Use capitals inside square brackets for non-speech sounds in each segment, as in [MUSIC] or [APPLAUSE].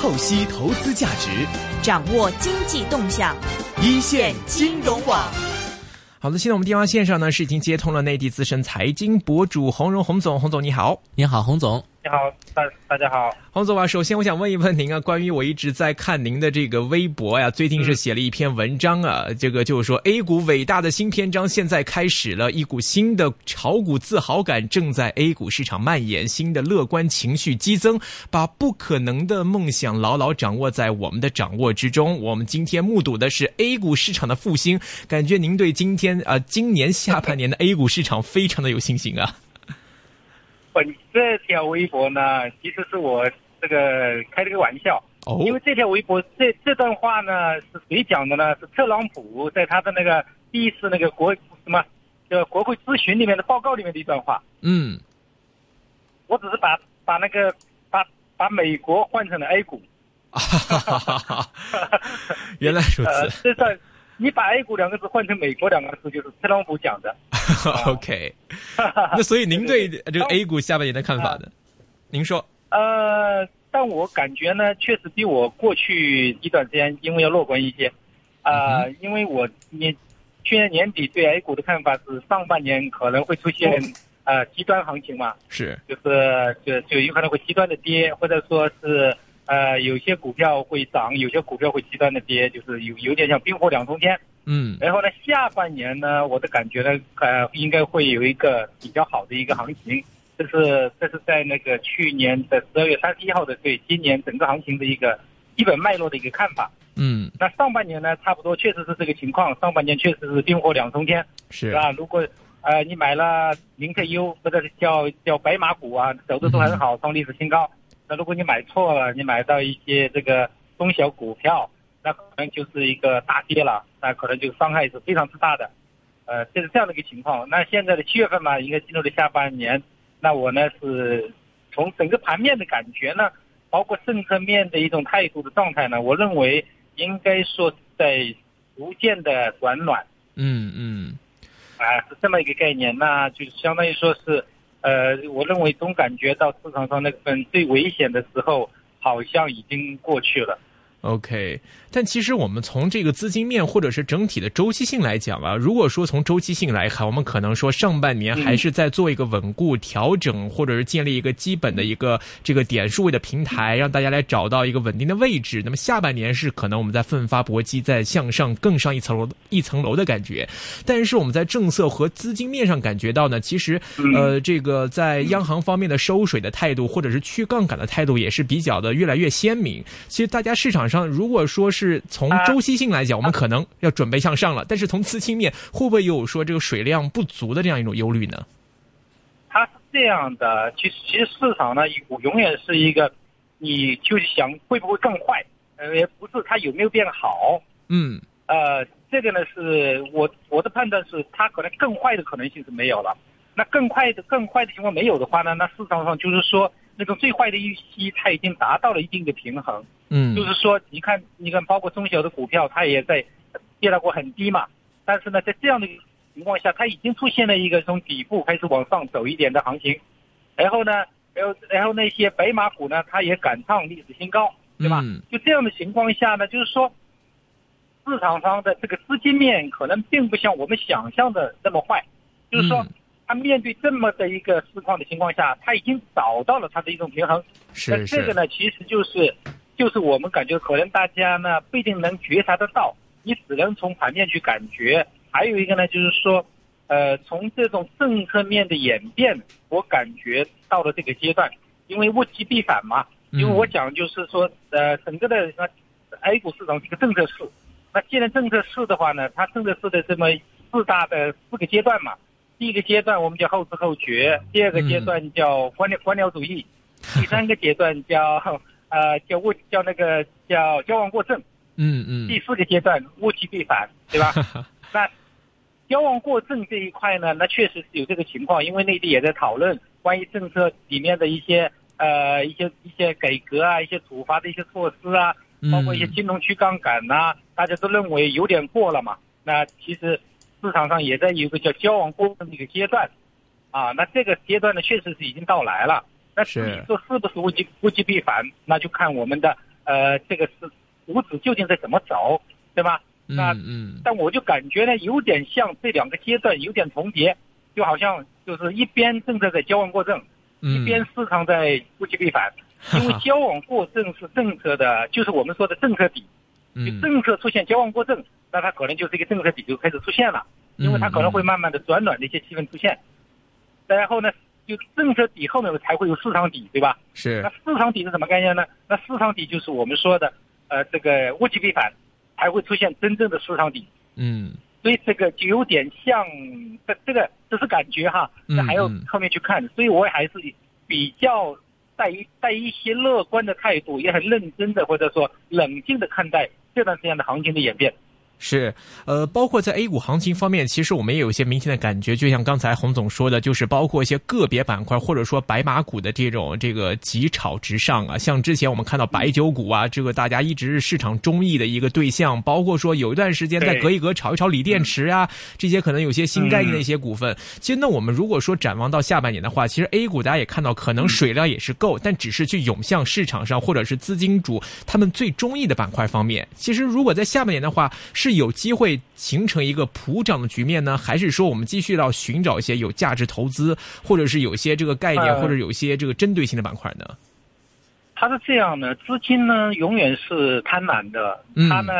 透析投资价值，掌握经济动向，一线金融网。好的，现在我们电话线上呢是已经接通了内地资深财经博主洪荣洪总，洪总你好，你好，洪总。你好，大大家好，洪总啊，首先我想问一问您啊，[LAUGHS] 关于我一直在看您的这个微博呀，最近是写了一篇文章啊，这个就是说 A 股伟大的新篇章现在开始了，一股新的炒股自豪感正在 A 股市场蔓延，新的乐观情绪激增，把不可能的梦想牢牢掌握在我们的掌握之中。我们今天目睹的是 A 股市场的复兴，感觉您对今天啊，今年下半年的 A 股市场非常的有信心啊。本这条微博呢，其实是我这个开了个玩笑，哦，因为这条微博这这段话呢是谁讲的呢？是特朗普在他的那个第一次那个国什么，就国会咨询里面的报告里面的一段话。嗯，我只是把把那个把把美国换成了 A 股。哈哈哈哈哈！[LAUGHS] 原来如呃，此。这算你把 A 股两个字换成美国两个字，就是特朗普讲的。[LAUGHS] OK，[LAUGHS] 那所以您对这个 A 股下半年的看法呢？您说，呃，但我感觉呢，确实比我过去一段时间因为要乐观一些，啊、因为我年去年年底对 A 股的看法是上半年可能会出现呃极端行情嘛，是。就是就就有可能会极端的跌，或者说是呃有些股票会涨，有些股票会极端的跌，就是有有点像冰火两重天。嗯然后呢，下半年呢，我的感觉呢，呃，应该会有一个比较好的一个行情。这是这是在那个去年的十二月三十一号的对今年整个行情的一个基本脉络的一个看法。嗯那上半年呢，差不多确实是这个情况，上半年确实是冰火两重天，是是吧？如果呃你买了宁特优或者是叫叫白马股啊，走的都很好，创历史新高。那如果你买错了，你买到一些这个中小股票，那可能就是一个大跌了，那可能就伤害是非常之大的。呃，这是这样的一个情况。那现在的七月份嘛，应该进入了下半年。那我呢是从整个盘面的感觉呢，包括政策面的一种态度的状态呢，我认为应该说是在逐渐的转暖。嗯嗯啊，是这么一个概念，那就是相当于说是，呃，我认为总感觉到市场上那份最危险的时候，好像已经过去了。OK，但其实我们从这个资金面或者是整体的周期性来讲啊，如果说从周期性来看，我们可能说上半年还是在做一个稳固调整，或者是建立一个基本的一个这个点数位的平台，让大家来找到一个稳定的位置。那么下半年是可能我们在奋发搏击，在向上更上一层楼一层楼的感觉。但是我们在政策和资金面上感觉到呢，其实呃，这个在央行方面的收水的态度，或者是去杠杆的态度，也是比较的越来越鲜明。其实大家市场上如果说是从周期性来讲，我们可能要准备向上了，但是从资金面会不会有说这个水量不足的这样一种忧虑呢？它是这样的，其实其实市场呢，永远是一个，你就是想会不会更坏，呃，也不是它有没有变好，嗯呃，这个呢是我我的判断是，它可能更坏的可能性是没有了。那更快的更坏的情况没有的话呢，那市场上就是说那种最坏的预期它已经达到了一定的平衡。嗯就是说，你看，你看，包括中小的股票，它也在跌到过很低嘛。但是呢，在这样的情况下，它已经出现了一个从底部开始往上走一点的行情。然后呢，然后然后那些白马股呢，它也赶上历史新高，对吧？嗯就这样的情况下呢，就是说，市场上的这个资金面可能并不像我们想象的那么坏，就是说嗯，它面对这么的一个市况的情况下，它已经找到了它的一种平衡。是这个呢，其实就是就是我们感觉可能大家呢不一定能觉察得到，你只能从盘面去感觉。还有一个呢，就是说，呃，从这种政策面的演变，我感觉到了这个阶段，因为物极必反嘛。因为我讲就是说，呃，整个的那 A 股市场是一个政策市，那既然政策市的话呢，它政策市的这么四大的四个阶段嘛，第一个阶段我们叫后知后觉，第二个阶段叫官僚官僚主义，第三个阶段叫呃叫物叫那个叫交往过正，嗯嗯第四个阶段物极必反，对吧？那交往过正这一块呢，那确实是有这个情况，因为内地也在讨论关于政策里面的一些呃一些一些改革啊，一些处罚的一些措施啊，包括一些金融去杠杆呐、大家都认为有点过了嘛。那其实市场上也在有一个叫交往过正的一个阶段，啊，那这个阶段呢，确实是已经到来了。那至于说是不是物极物极必反，那就看我们的呃，这个是股指究竟在怎么走，对吧？那嗯嗯但我就感觉呢，有点像这两个阶段有点重叠，就好像就是一边政策在矫枉过正，一嗯，边市场在物极必反。因为矫枉过正是政策的，就是我们说的政策底。就嗯政策出现矫枉过正，那它可能就是一个政策底就开始出现了，因为它可能会慢慢的转暖的一些气氛出现。然后呢，就政策底后面才会有市场底，对吧？是那市场底是什么概念呢？那市场底就是我们说的，呃，这个物极必反，才会出现真正的市场底。嗯所以这个就有点像，这这个只是感觉哈，嗯那还要嗯后面去看。所以我还是比较带一带一些乐观的态度，也很认真的或者说冷静的看待这段时间的行情的演变。是，呃，包括在 A 股行情方面，其实我们也有一些明显的感觉，就像刚才洪总说的，就是包括一些个别板块或者说白马股的这种这个急炒直上啊，像之前我们看到白酒股啊，这个大家一直是市场中意的一个对象，包括说有一段时间再隔一隔炒一炒锂电池啊，这些可能有些新概念的一些股份。其实那我们如果说展望到下半年的话，其实 A 股大家也看到，可能水量也是够，但只是去涌向市场上或者是资金主他们最中意的板块方面。其实如果在下半年的话，是有机会形成一个普涨的局面呢，还是说我们继续要寻找一些有价值投资，或者是有些这个概念，呃或者有一些这个针对性的板块呢？它是这样的，资金呢永远是贪婪的嗯，他呢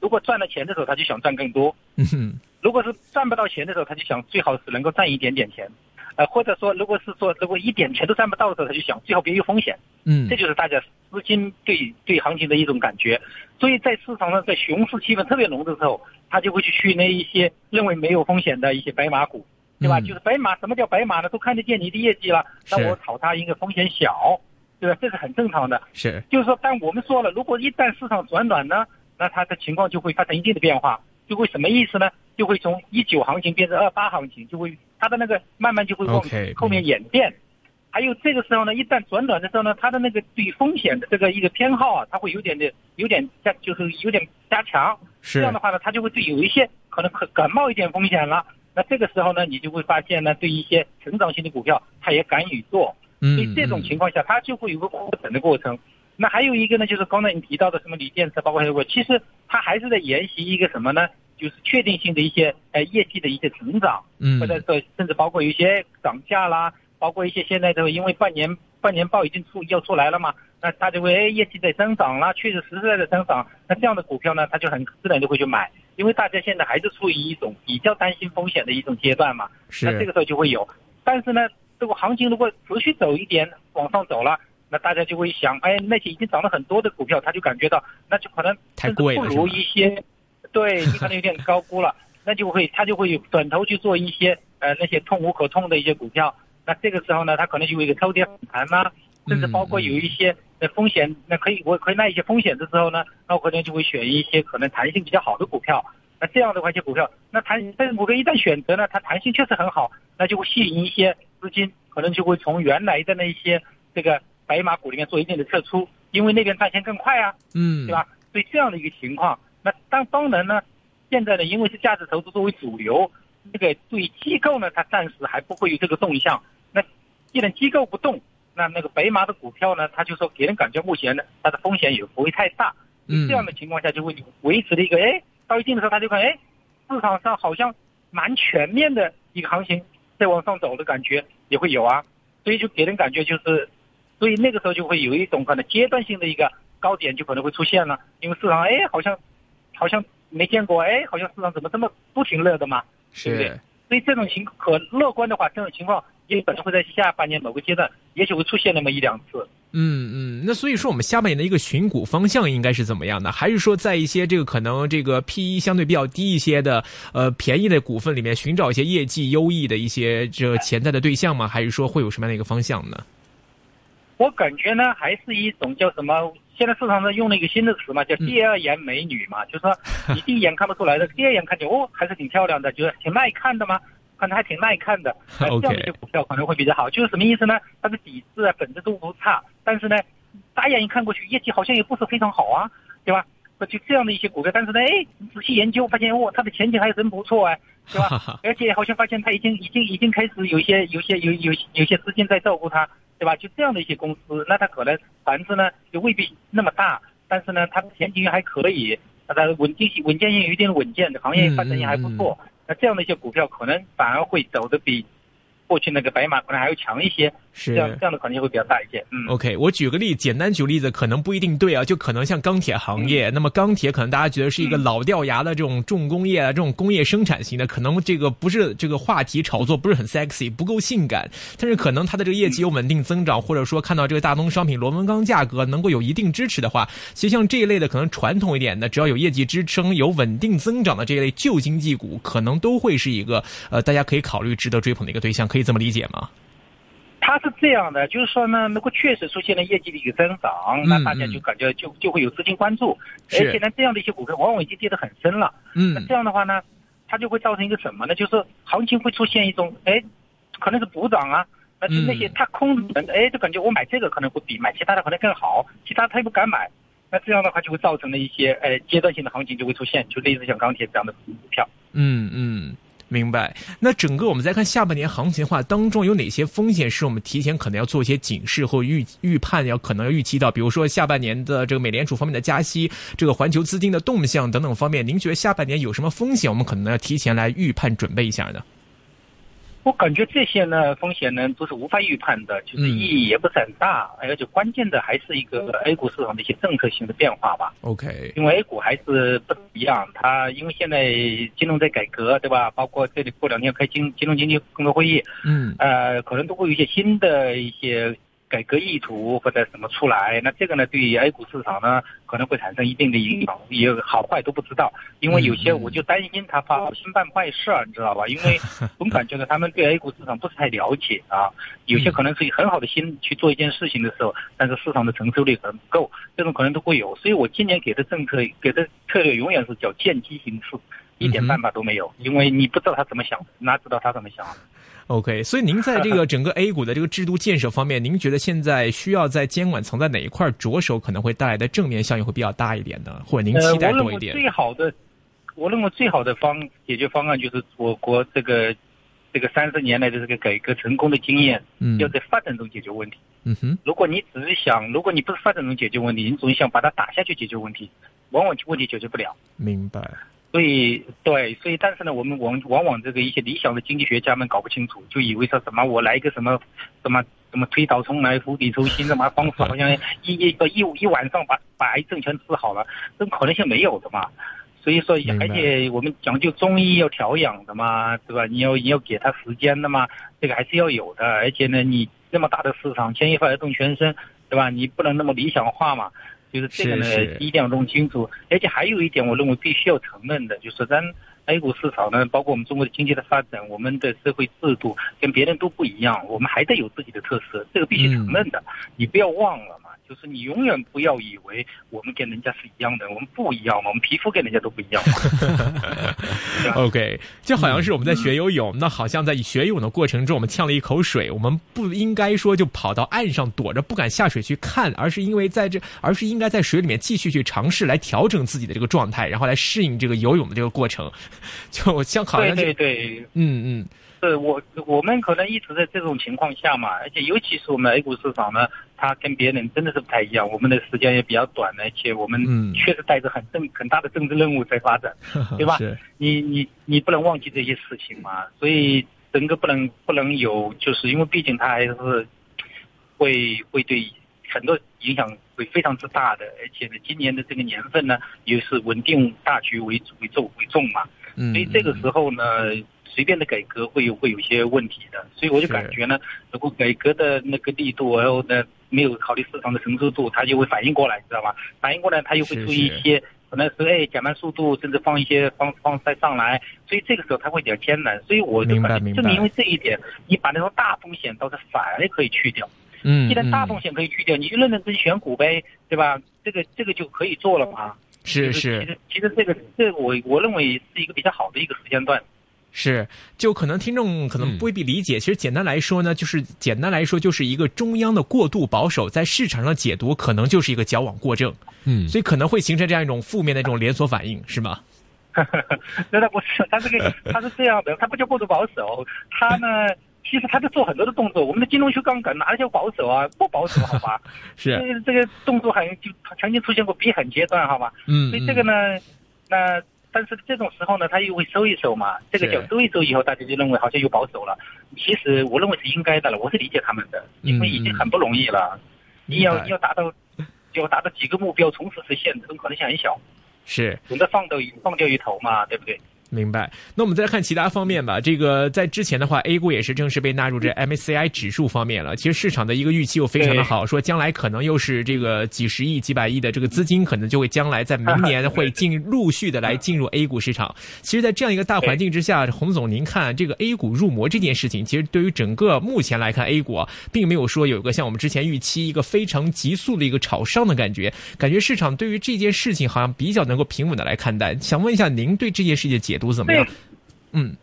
如果赚了钱的时候，他就想赚更多；嗯哼，如果是赚不到钱的时候，他就想最好是能够赚一点点钱。呃，或者说，如果是说如果一点钱都赚不到的时候，他就想最好别有风险。嗯这就是大家资金对对行情的一种感觉。所以在市场上，在熊市气氛特别浓的时候，他就会去去那一些认为没有风险的一些白马股，对吧？嗯就是白马，什么叫白马呢？都看得见你的业绩了，那我炒它应该风险小，对吧？这是很正常的。是，就是说，但我们说了，如果一旦市场转暖呢，那它的情况就会发生一定的变化，就会什么意思呢？就会从一九行情变成二八行情，就会它的那个慢慢就会往后面演变。还有这个时候呢，一旦转暖的时候呢，它的那个对风险的这个一个偏好啊，它会有点的有点加，就是有点加强。是这样的话呢，它就会对有一些可能可感冒一点风险了。那这个时候呢，你就会发现呢，对一些成长型的股票，它也敢于做。嗯所以这种情况下，它就会有个扩展的过程。那还有一个呢，就是刚才你提到的什么锂电池，包括还有个，其实它还是在沿袭一个什么呢？就是确定性的一些呃业绩的一些成长，嗯。或者说甚至包括有一些涨价啦，包括一些现在的因为半年半年报已经出要出来了嘛，那它就会哎业绩在增长啦，确实实在在增长，那这样的股票呢，他就很自然就会去买，因为大家现在还是处于一种比较担心风险的一种阶段嘛，那这个时候就会有。但是呢，这个行情如果持续走一点往上走了，那大家就会想，哎，那些已经涨了很多的股票，他就感觉到那就可能太甚至不如贵了是吧？一些，对你可能有点高估了，那就会他就会转头去做一些呃那些痛无可痛的一些股票。那这个时候呢，他可能就有一个超跌反弹呐、甚至包括有一些呃风险，那可以我可以卖一些风险的时候呢，那我可能就会选一些可能弹性比较好的股票。那这样的话，一些股票，那弹但是股票一旦选择呢，它弹性确实很好，那就会吸引一些资金，可能就会从原来的那些这个白马股里面做一定的撤出，因为那边赚钱更快啊，嗯对吧？所以这样的一个情况，那当当然呢，现在呢，因为是价值投资作为主流，这个对机构呢，它暂时还不会有这个动向。那既然机构不动，那那个白马的股票呢，它就说给人感觉目前呢，它的风险也不会太大。嗯这样的情况下，就会维持了一个，哎，到一定的时候，他就看，哎，市场上好像蛮全面的一个行情在往上走的感觉也会有啊，所以就给人感觉就是，所以那个时候就会有一种可能阶段性的一个高点就可能会出现了，因为市场哎好像好像没见过，哎，好像市场怎么这么不挺乐的嘛，对不对是？所以这种情可乐观的话，这种情况也可能会在下半年某个阶段，也许会出现那么一两次。嗯嗯，那所以说我们下半年的一个寻股方向应该是怎么样的？还是说在一些这个可能这个 P E 相对比较低一些的呃便宜的股份里面寻找一些业绩优异的一些这潜在的对象吗？还是说会有什么样的一个方向呢？我感觉呢，还是一种叫什么？现在市场上用了一个新的词嘛，叫第二眼美女嘛，就是说你 [LAUGHS] 第一眼看不出来的，第二眼看见哦，还是挺漂亮的，就是挺耐看的嘛，看着还挺耐看的。[LAUGHS] 呃这样的一些股票可能会比较好。就是什么意思呢？它的底子啊、本质都不差，但是呢，大眼一看过去，业绩好像也不是非常好啊，对吧？就这样的一些股票，但是呢，哎，仔细研究发现，哦，它的前景还真不错哎，对吧？而且好像发现它已经已经已经开始有一些有些有有有些资金在照顾它，对吧？就这样的一些公司，那它可能盘子呢就未必那么大，但是呢，它的前景还可以，它的稳定性、稳健性有一定的稳健，行业发展也还不错。那这样的一些股票，可能反而会走的比。过去那个白马可能还要强一些，是这样这样的可能性会比较大一些。嗯，OK，我举个例，简单举例子，可能不一定对啊，就可能像钢铁行业，那么钢铁可能大家觉得是一个老掉牙的这种重工业啊，这种工业生产型的，可能这个不是这个话题炒作不是很 sexy，不够性感，但是可能它的这个业绩有稳定增长，或者说看到这个大宗商品螺纹钢价格能够有一定支持的话，其实像这一类的可能传统一点的，只要有业绩支撑、有稳定增长的这一类旧经济股，可能都会是一个呃大家可以考虑值得追捧的一个对象，可以这么理解吗？它是这样的，就是说呢，如果确实出现了业绩的一个增长，那大家就感觉就就会有资金关注，而且呢，这样的一些股票往往已经跌得很深了。嗯，那这样的话呢，它就会造成一个什么呢？就是行情会出现一种，哎，可能是补涨啊，那就那些他空人，哎，就感觉我买这个可能会比买其他的可能更好，其他他又不敢买，那这样的话就会造成了一些，哎，阶段性的行情就会出现，就类似像钢铁这样的股票。嗯嗯。明白。那整个我们再看下半年行情的话，当中有哪些风险是我们提前可能要做一些警示或预预判，要可能要预期到？比如说下半年的这个美联储方面的加息，这个环球资金的动向等等方面，您觉得下半年有什么风险？我们可能要提前来预判准备一下呢？我感觉这些呢风险呢都是无法预判的，就是意义也不是很大，而且关键的还是一个 A 股市场的一些政策性的变化吧。OK，因为 A 股还是不一样，它因为现在金融在改革，对吧？包括这里过两天开金金融经济工作会议，嗯，呃，可能都会有一些新的一些。改革意图或者什么出来，那这个呢，对于 A 股市场呢，可能会产生一定的影响，也好坏都不知道。因为有些我就担心他怕新办坏事儿，[LAUGHS] 你知道吧？因为总感觉到，他们对 A 股市场不是太了解啊。有些可能是以很好的心去做一件事情的时候，但是市场的承受力可能不够，这种可能都会有。所以我今年给的政策给的策略永远是叫见机行事，一点办法都没有，因为你不知道他怎么想，哪知道他怎么想？OK，所以您在这个 [LAUGHS] 整个 A 股的这个制度建设方面，您觉得现在需要在监管层在哪一块着手，可能会带来的正面效应会比较大一点呢？或者您期待多一点？最好的，我认为最好的方解决方案就是我国这个这个三十年来的这个改革成功的经验，嗯，要在发展中解决问题。嗯哼，如果你只是想，如果你不是发展中解决问题，你总想把它打下去解决问题，往往问题解决不了。明白。所以，对，所以，但是呢，我们往往往这个一些理想的经济学家们搞不清楚，就以为说什么我来一个什么什么什么推倒重来、釜底抽薪什么方式，好像一一个一一晚上把把癌症全治好了，这种可能性没有的嘛。所以说，而且我们讲究中医要调养的嘛，对吧？你要你要给他时间的嘛，这个还是要有的。而且呢，你那么大的市场，牵一发而动全身，对吧？你不能那么理想化嘛。就是这个呢，一定要弄清楚。而且还有一点，我认为必须要承认的，就是咱 A 股市场呢，包括我们中国的经济的发展，我们的社会制度跟别人都不一样，我们还得有自己的特色，这个必须承认的。你不要忘了嘛。就是你永远不要以为我们跟人家是一样的，我们不一样嘛，我们皮肤跟人家都不一样。[LAUGHS] OK，就好像是我们在学游泳，那好像在学游泳的过程中，我们呛了一口水，我们不应该说就跑到岸上躲着不敢下水去看，而是因为在这，而是应该在水里面继续去尝试来调整自己的这个状态，然后来适应这个游泳的这个过程。[LAUGHS] 就像好像对对对，嗯嗯。是我我们可能一直在这种情况下嘛，而且尤其是我们 A 股市场呢，它跟别人真的是不太一样。我们的时间也比较短，而且我们确实带着很政很大的政治任务在发展，[LAUGHS] 对吧？你你你不能忘记这些事情嘛。所以整个不能不能有，就是因为毕竟它还是会会对很多影响会非常之大的，而且呢，今年的这个年份呢，也是稳定大局为主为重为重嘛。所以这个时候呢。随便的改革会有会有一些问题的，所以我就感觉呢，如果改革的那个力度，然后呢没有考虑市场的承受度，它就会反应过来，你知道吧？反应过来，它又会注意一些，可能是哎减慢速度，甚至放一些放放再上来，所以这个时候它会比较艰难。所以我就感觉正因为这一点，你把那种大风险倒是反而可以去掉。嗯，既然大风险可以去掉，你就认认真选股呗，对吧？这个这个就可以做了嘛。是是。其实其实这个这我我认为是一个比较好的一个时间段。是，就可能听众可能未必理解。其实简单来说呢，就是简单来说就是一个中央的过度保守，在市场上解读可能就是一个矫枉过正。嗯，所以可能会形成这样一种负面的这种连锁反应，是吗？[LAUGHS] 那他不是，他这个 [LAUGHS] 他是这样的，他不叫过度保守，他呢 [LAUGHS] 其实他在做很多的动作，我们的金融修杠杆哪里叫保守啊？不保守，好吧？是这个这个动作好像就曾经出现过逼狠阶段，好吧？嗯，所以这个呢，那但是这种时候呢，他又会收一收嘛，这个叫收一收以后，大家就认为好像又保守了。其实我认为是应该的了，我是理解他们的，因为已经很不容易了，你要你要达到要达到几个目标同时实现，这种可能性很小，是。总得放到放掉一头嘛，对不对？明白。那我们再来看其他方面吧。这个在之前的话，A 股也是正式被纳入这 MSCI 指数方面了。其实市场的一个预期又非常的好，说将来可能又是这个几十亿、几百亿的这个资金，可能就会将来在明年会进陆续的来进入 A 股市场。其实，在这样一个大环境之下，洪总，您看这个 A 股入魔这件事情，其实对于整个目前来看，A 股啊，并没有说有一个像我们之前预期一个非常急速的一个炒上的感觉，感觉市场对于这件事情好像比较能够平稳的来看待。想问一下，您对这件事情的解读怎么样？嗯，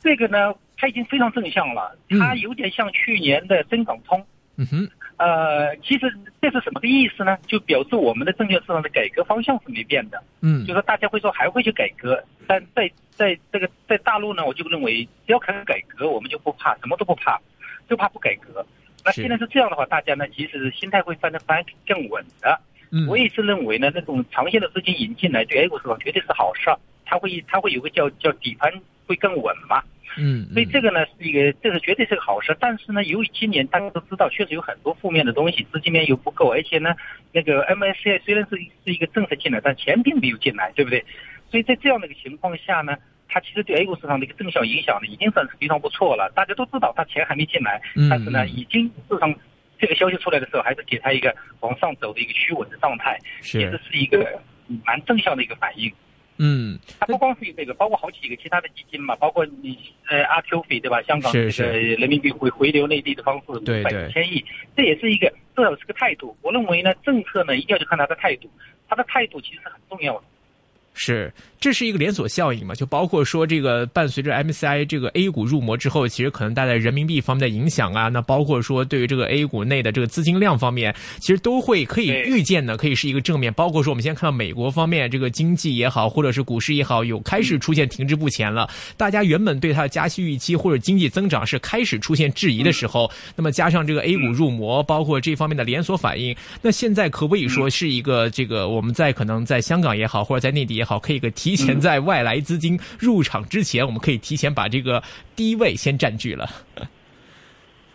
这个呢，它已经非常正向了，嗯它有点像去年的深港通。嗯哼，呃，其实这是什么个意思呢？就表示我们的证券市场的改革方向是没变的，嗯就，说大家会说还会去改革，但在在这个在大陆呢，我就认为只要肯改革，我们就不怕，什么都不怕，就怕不改革。那是既然是这样的话，大家呢其实心态会翻得翻更稳的。嗯，我也是认为呢，那种长线的资金引进来对 A 股市场绝对是好事儿，它会它会有个叫叫底盘会更稳嘛。嗯，所以这个呢是一个，这是绝对是个好事。但是呢，由于今年大家都知道，确实有很多负面的东西，资金面又不够，而且呢，那个 MSCI 虽然是是一个政策进来，但钱并没有进来，对不对？所以在这样的一个情况下呢，它其实对 A 股市场的一个正向影响呢，已经算是非常不错了。大家都知道，它钱还没进来，嗯但是呢，已经市场这个消息出来的时候，还是给它一个往上走的一个趋稳的状态，其实是，一个蛮正向的一个反应。嗯，它不光是这个，包括好几个其他的基金嘛，包括你呃阿 Q 费对吧？香港是这个人民币回回流内地的方式五百对对千亿，这也是一个至少是个态度。我认为呢，政策呢一定要去看他的态度，他的态度其实是很重要的。是，这是一个连锁效应嘛？就包括说这个伴随着 MSCI 这个 A 股入魔之后，其实可能带来人民币方面的影响啊。那包括说对于这个 A 股内的这个资金量方面，其实都会可以预见的，可以是一个正面。包括说我们现在看到美国方面这个经济也好，或者是股市也好，有开始出现停滞不前了。大家原本对它的加息预期或者经济增长是开始出现质疑的时候，那么加上这个 A 股入魔，包括这方面的连锁反应，那现在可不可以说是一个这个我们在可能在香港也好，或者在内地也好，可以个提前在外来资金入场之前，我们可以提前把这个低位先占据了。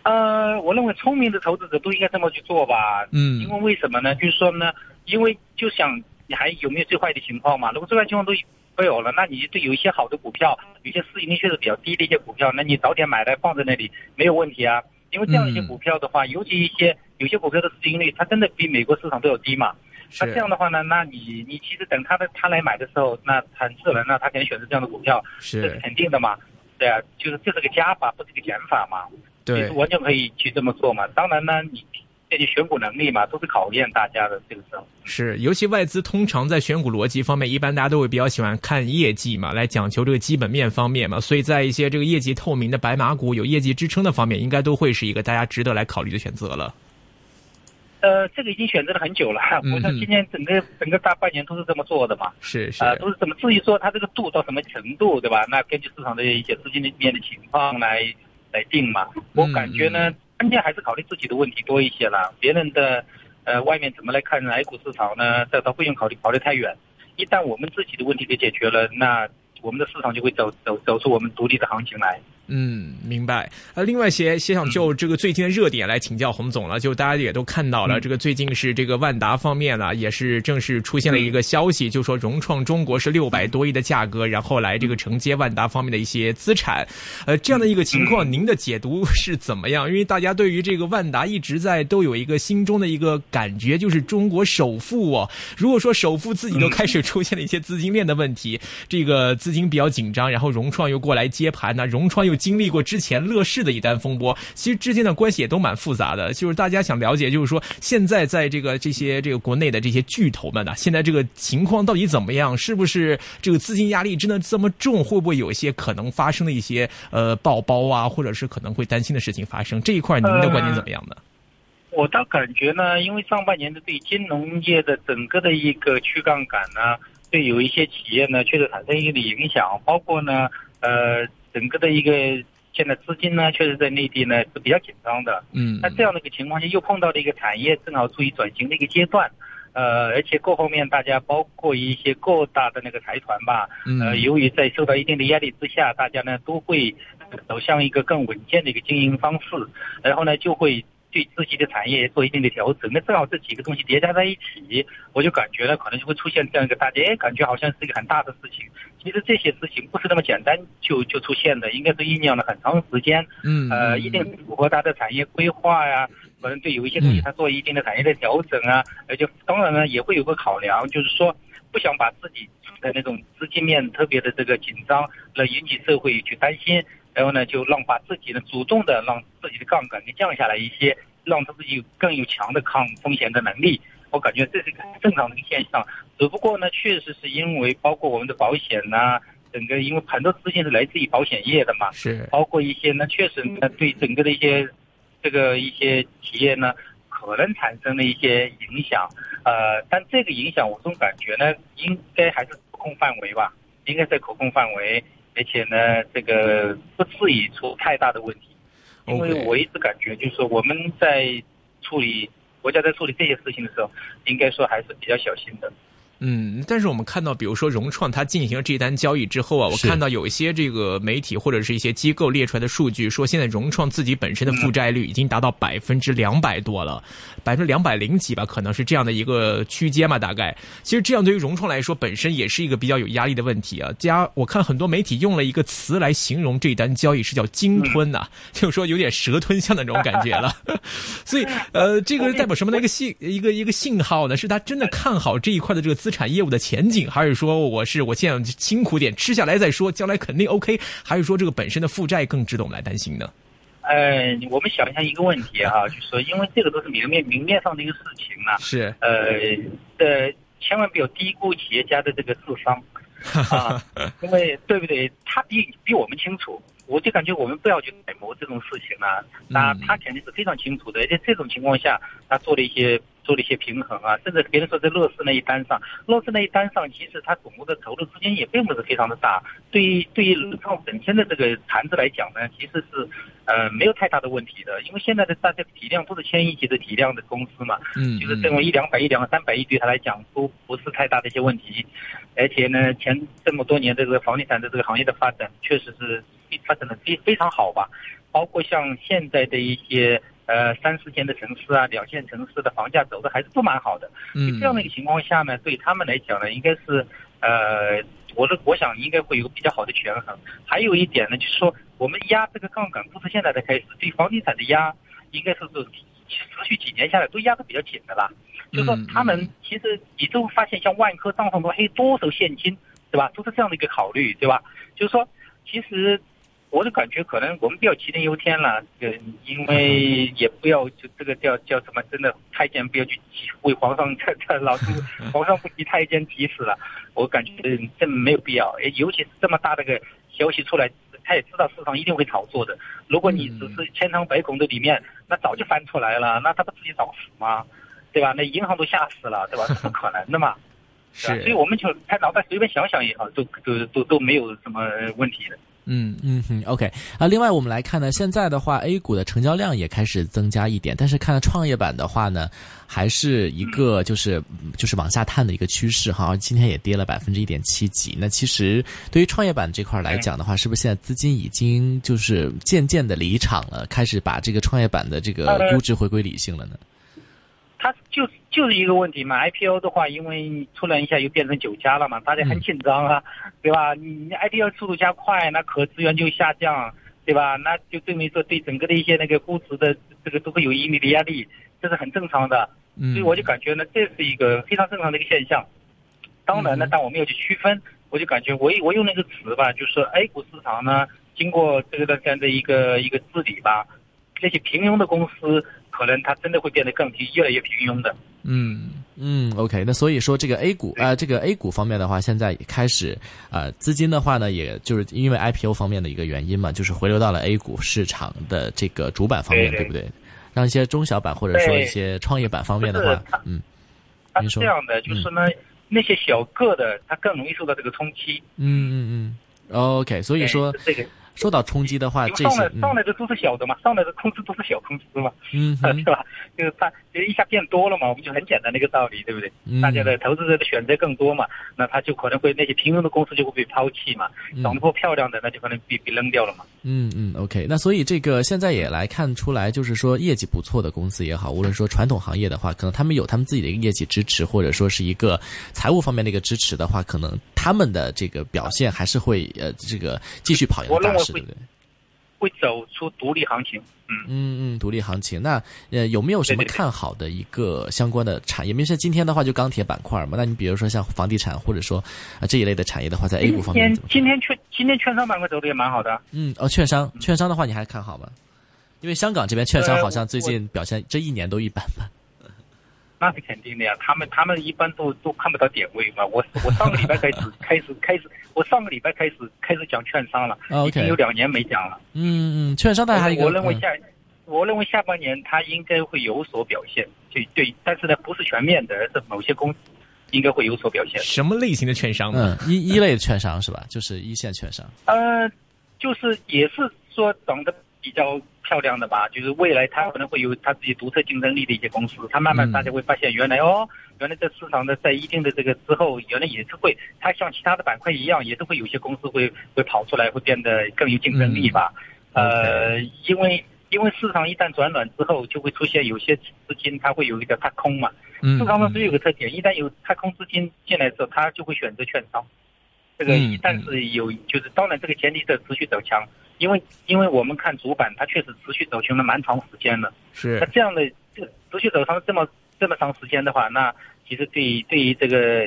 呃，我认为聪明的投资者都应该这么去做吧。嗯因为为什么呢？就是说呢，因为就想你还有没有最坏的情况嘛？如果最坏情况都没有了，那你对有一些好的股票，有些市盈率确实比较低的一些股票，那你早点买来放在那里没有问题啊。因为这样一些嗯股票的话，尤其一些有些股票的市盈率，它真的比美国市场都要低嘛。那这样的话呢，那你你其实等他的他来买的时候，那很自然，那他肯定选择这样的股票，这是是，肯定的嘛。对啊，就是这是个加法，不是个减法嘛。其对实。完全可以去这么做嘛。当然呢，你这些选股能力嘛，都是考验大家的这个时候。是，尤其外资通常在选股逻辑方面，一般大家都会比较喜欢看业绩嘛，来讲求这个基本面方面嘛。所以在一些这个业绩透明的白马股、有业绩支撑的方面，应该都会是一个大家值得来考虑的选择了。呃，这个已经选择了很久了，[LAUGHS] 嗯我想今年整个整个大半年都是这么做的嘛。是是，啊、都是怎么。至于说它这个度到什么程度，对吧？那根据市场的一些资金面的情况来来定嘛。我感觉呢，关键还是考虑自己的问题多一些了。别人的呃外面怎么来看 A 股市场呢？这倒不用考虑考虑太远。一旦我们自己的问题给解决了，那我们的市场就会走走走出我们独立的行情来。嗯，明白。呃，另外些些想就这个最近的热点来请教洪总了，就大家也都看到了，嗯这个最近是这个万达方面呢，也是正式出现了一个消息，就说融创中国是六百多亿的价格，然后来这个承接万达方面的一些资产，呃，这样的一个情况，您的解读是怎么样？因为大家对于这个万达一直在都有一个心中的一个感觉，就是中国首富哦。如果说首富自己都开始出现了一些资金链的问题，这个资金比较紧张，然后融创又过来接盘呢，融创又经历过之前乐视的一单风波，其实之间的关系也都蛮复杂的。就是大家想了解，就是说现在在这个这些这个国内的这些巨头们呢，现在这个情况到底怎么样？是不是这个资金压力真的这么重？会不会有一些可能发生的一些呃爆包啊，或者是可能会担心的事情发生？这一块您的观点怎么样呢？我倒感觉呢，因为上半年的对金融业的整个的一个去杠杆呢，对有一些企业呢确实产生一定的影响，包括呢，呃，整个的一个现在资金呢，确实在内地呢是比较紧张的。嗯，那这样的一个情况下，又碰到了一个产业正好处于转型的一个阶段，呃，而且各方面大家包括一些各大的那个财团吧，嗯呃，由于在受到一定的压力之下，大家呢都会走向一个更稳健的一个经营方式，然后呢就会对自己的产业做一定的调整。那正好这几个东西叠加在一起，我就感觉呢可能就会出现这样一个大家哎感觉好像是一个很大的事情。其实这些事情不是那么简单就就出现的，应该是酝酿了很长时间。嗯呃，一定符合它的产业规划呀，可能对有一些东西它做一定的产业的调整啊，而且当然呢也会有个考量，就是说不想把自己的那种资金面特别的这个紧张，来引起社会去担心，然后呢就让把自己呢主动的让自己的杠杆给降下来一些，让他自己更有强的抗风险的能力。我感觉这是一个很正常的一个现象，只不过呢，确实是因为包括我们的保险呢、整个因为很多资金是来自于保险业的嘛，是包括一些呢，确实呢对整个的一些这个一些企业呢，可能产生了一些影响。呃，但这个影响我总感觉呢，应该还是可控范围吧，应该在可控范围，而且呢，这个不至于出太大的问题。因为我一直感觉，就是说我们在处理国家在处理这些事情的时候，应该说还是比较小心的。嗯，但是我们看到，比如说融创它进行了这单交易之后啊，我看到有一些这个媒体或者是一些机构列出来的数据，说现在融创自己本身的负债率已经达到百分之两百多了，百分之两百零几吧，可能是这样的一个区间嘛，大概。其实这样对于融创来说，本身也是一个比较有压力的问题啊。加我看很多媒体用了一个词来形容这单交易，是叫鲸吞呐、[LAUGHS] 就是说有点蛇吞象的那种感觉了。[LAUGHS] 所以呃，这个是代表什么的一个信一个一个信号呢？是他真的看好这一块的这个资产业务的前景，还是说我是我现在辛苦点吃下来再说，将来肯定 OK？还是说这个本身的负债更值得我们来担心呢？呃，我们想一下一个问题哈、[LAUGHS] 就是说，因为这个都是明面明面上的一个事情嘛，是呃呃，千万不要低估企业家的这个智商 [LAUGHS] 啊，因为对不对？他比比我们清楚，我就感觉我们不要去揣摩这种事情啊，那嗯他肯定是非常清楚的，而且这种情况下，他做了一些做了一些平衡啊，甚至别人说在乐视那一单上，乐视那一单上，其实它总共的投入资金也并不是非常的大，对于对于融创本身的这个盘子来讲呢，其实是呃没有太大的问题的，因为现在的大家体量都是千亿级的体量的公司嘛，嗯就是这种一两百亿、两三百亿对他来讲都不是太大的一些问题，而且呢，前这么多年这个房地产的这个行业的发展确实是发展的非非常好吧，包括像现在的一些呃三四线的城市啊、两线城市的房价走的还是都蛮好的。嗯这样的一个情况下呢，对他们来讲呢，应该是呃，我的我想应该会有个比较好的权衡。还有一点呢，就是说我们压这个杠杆不是现在才开始，对房地产的压应该是是持续几年下来都压得比较紧的啦。就是说嗯他们其实你都发现，像万科账上头还有多少现金，对吧？都是这样的一个考虑，对吧？就是说，其实我的感觉可能我们不要杞人忧天了，这个因为 [LAUGHS] 也不要就这个叫叫什么，真的太监不要去急为皇上这这老是 [LAUGHS] 皇上不急太监急死了，我感觉这没有必要，尤其是这么大的个消息出来。他也知道市场一定会炒作的。如果你只是千疮百孔的里面，那早就翻出来了，[LAUGHS] 那他不自己找死吗？对吧？那银行都吓死了，对吧？这不可能的嘛。是所以我们就开脑袋随便想想也好，都都都都没有什么问题的。嗯嗯哼，OK 啊。另外，我们来看呢，现在的话，A 股的成交量也开始增加一点，但是看到创业板的话呢，还是一个就是就是往下探的一个趋势哈。今天也跌了百分之一点七几。那其实对于创业板这块来讲的话，是不是现在资金已经就是渐渐的离场了，开始把这个创业板的这个呃估值回归理性了呢？它就就是一个问题嘛，IPO 的话，因为你突然一下又变成九家了嘛，大家很紧张啊，对吧？你你 IPO 速度加快，那可资源就下降，对吧？那就证明说对整个的一些那个估值的这个都会有一定的压力，这是很正常的。嗯所以我就感觉呢，这是一个非常正常的一个现象。当然呢，嗯但我没有去区分，我就感觉我我用那个词吧，就是 A 股市场呢，经过这个的这样的一个一个治理吧，那些平庸的公司，可能它真的会变得更越来越平庸的。嗯嗯，OK，那所以说这个 A 股啊、呃，这个 A 股方面的话，现在也开始呃，资金的话呢，也就是因为 IPO 方面的一个原因嘛，就是回流到了 A 股市场的这个主板方面，对对不对？让一些中小板或者说一些创业板方面的话，嗯它您说。是这样的，就是呢，那些小个的，它更容易受到这个冲击。嗯嗯嗯，OK，所以说这个受到冲击的话，这些嗯来上来的都是小的嘛，上来的公司都是小公司嘛，[LAUGHS] 嗯对吧？就是它其实一下变多了嘛，我们就很简单的一个道理，对不对？嗯大家的投资者的选择更多嘛，那他就可能会那些平庸的公司就会被抛弃嘛，嗯长得不漂亮的那就可能被被扔掉了嘛。嗯嗯，OK，那所以这个现在也来看出来，就是说业绩不错的公司也好，无论说传统行业的话，可能他们有他们自己的一个业绩支持，或者说是一个财务方面的一个支持的话，可能他们的这个表现还是会呃这个继续跑赢大市，对不对？会走出独立行情，嗯。嗯嗯，独立行情。那呃有没有什么看好的一个相关的产业？因为像今天的话就钢铁板块嘛，那你比如说像房地产或者说啊、这一类的产业的话，在 A 股方面天怎么看？今天券今天券商板块走的也蛮好的，嗯哦，券商券商的话你还看好吗？因为香港这边券商呃好像最近表现这一年都一般般。那是肯定的呀。他们他们一般都都看不到点位嘛。我我上个礼拜开始 [LAUGHS] 开始开始，我上个礼拜开始开始讲券商了，啊已经有两年没讲了。嗯嗯，券商大概还有一个，嗯我认为下，我认为下半年它应该会有所表现，就对，但是呢不是全面的，而是某些公司应该会有所表现。什么类型的券商呢？嗯一一类的券商是吧？就是一线券商。呃，就是也是说涨得比较漂亮的吧，就是未来它可能会有它自己独特竞争力的一些公司，它慢慢嗯。大家会发现，原来哦，原来在市场的在一定的这个之后，原来也是会，它像其他的板块一样，也是会有些公司会会跑出来，会变得更有竞争力吧。嗯。呃，因为因为市场一旦转暖之后，就会出现有些资金它会有一个踏空嘛，嗯市场上只有个特点，一旦有踏空资金进来之后，它就会选择券商。这个嗯一旦是有，就是当然这个前提是持续走强，因为因为我们看主板，它确实持续走强了蛮长时间了。那是这样的这个持续走长这么这么长时间的话，那其实对于对于这个，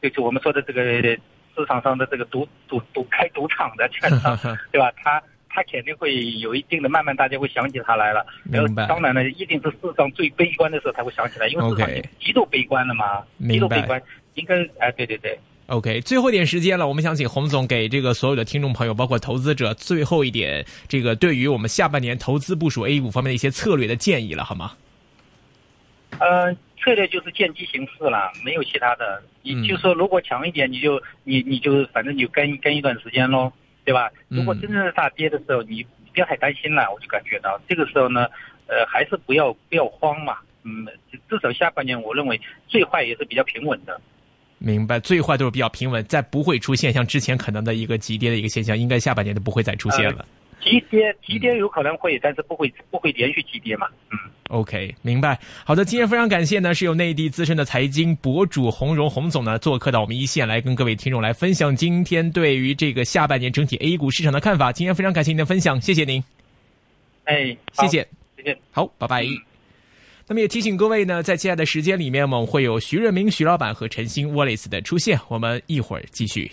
就是我们说的这个市场上的这个赌赌赌开赌场的券商，[LAUGHS] 对吧？他他肯定会有一定的，慢慢大家会想起他来了。然后当然了，一定是市场最悲观的时候才会想起来，因为市场极度悲观了嘛，极度悲观，应该哎，对对对。OK，最后一点时间了，我们想请洪总给这个所有的听众朋友，包括投资者，最后一点这个对于我们下半年投资部署 A 股方面的一些策略的建议了，好吗？呃，策略就是见机行事了，没有其他的。嗯你就说如果强一点，你就你你就反正你就跟跟一段时间喽，对吧？嗯如果真正是大跌的时候，你你不要太担心了，我就感觉到这个时候呢，呃，还是不要不要慌嘛。嗯，至少下半年我认为最坏也是比较平稳的。明白，最坏都是比较平稳，再不会出现像之前可能的一个急跌的一个现象，应该下半年都不会再出现了。急跌急跌有可能会，但是不会不会连续急跌嘛。嗯。OK，明白。好的，今天非常感谢呢，是由内地资深的财经博主洪荣洪总呢做客到我们一线来跟各位听众来分享今天对于这个下半年整体 A 股市场的看法。今天非常感谢您的分享，谢谢您，哎，好谢谢。再见。好，拜拜。那么也提醒各位呢，在接下来的时间里面，我们会有徐润明徐老板和陈星 Wallace 的出现，我们一会儿继续。